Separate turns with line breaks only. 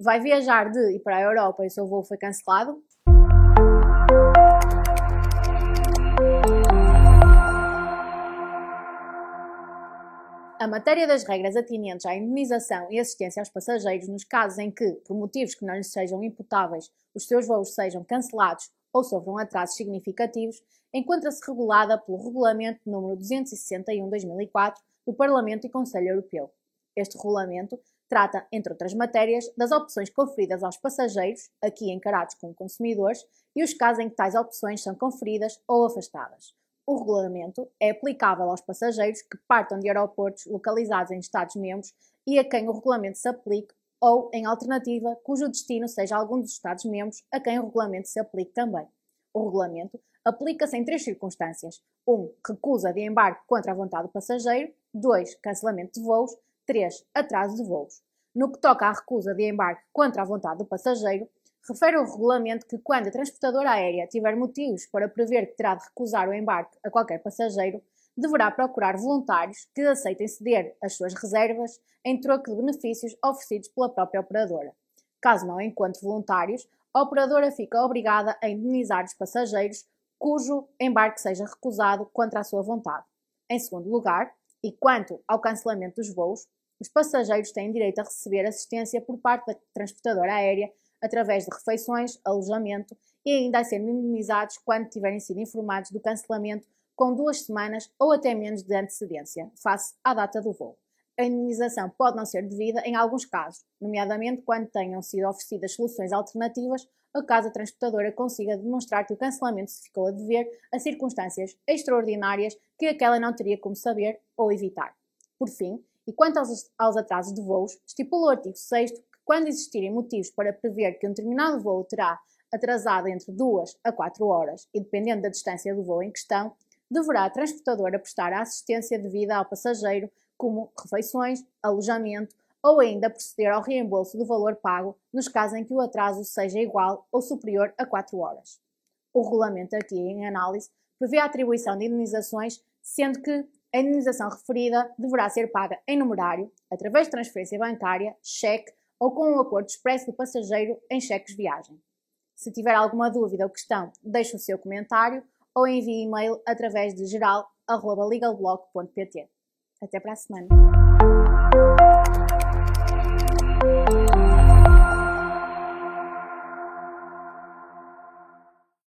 Vai viajar de e para a Europa e seu voo foi cancelado? A matéria das regras atinentes à indemnização e assistência aos passageiros nos casos em que, por motivos que não lhes sejam imputáveis, os seus voos sejam cancelados ou sofram atrasos significativos, encontra-se regulada pelo Regulamento número 261-2004 do Parlamento e Conselho Europeu. Este regulamento trata, entre outras matérias, das opções conferidas aos passageiros, aqui encarados como consumidores, e os casos em que tais opções são conferidas ou afastadas. O regulamento é aplicável aos passageiros que partam de aeroportos localizados em Estados-membros e a quem o regulamento se aplique, ou, em alternativa, cujo destino seja algum dos Estados-membros a quem o regulamento se aplique também. O regulamento aplica-se em três circunstâncias: 1. Um, recusa de embarque contra a vontade do passageiro, 2. Cancelamento de voos, 3. Atraso de voos. No que toca à recusa de embarque contra a vontade do passageiro, Refere o regulamento que, quando a transportadora aérea tiver motivos para prever que terá de recusar o embarque a qualquer passageiro, deverá procurar voluntários que aceitem ceder as suas reservas em troco de benefícios oferecidos pela própria operadora. Caso não encontre voluntários, a operadora fica obrigada a indenizar os passageiros cujo embarque seja recusado contra a sua vontade. Em segundo lugar, e quanto ao cancelamento dos voos, os passageiros têm direito a receber assistência por parte da transportadora aérea através de refeições, alojamento e ainda a serem indemnizados quando tiverem sido informados do cancelamento com duas semanas ou até menos de antecedência, face à data do voo. A indemnização pode não ser devida em alguns casos, nomeadamente quando tenham sido oferecidas soluções alternativas ou caso a transportadora consiga demonstrar que o cancelamento se ficou a dever a circunstâncias extraordinárias que aquela não teria como saber ou evitar. Por fim, e quanto aos, aos atrasos de voos, estipula o artigo 6 quando existirem motivos para prever que um determinado voo terá atrasado entre 2 a 4 horas e dependendo da distância do voo em questão, deverá a transportadora prestar a assistência devida ao passageiro, como refeições, alojamento ou ainda proceder ao reembolso do valor pago nos casos em que o atraso seja igual ou superior a 4 horas. O regulamento aqui em análise prevê a atribuição de indenizações, sendo que a indenização referida deverá ser paga em numerário, através de transferência bancária, cheque ou com um acordo expresso do passageiro em cheques viagem. Se tiver alguma dúvida ou questão, deixe o seu comentário ou envie e-mail através de geral.legalblog.pt. Até para a semana!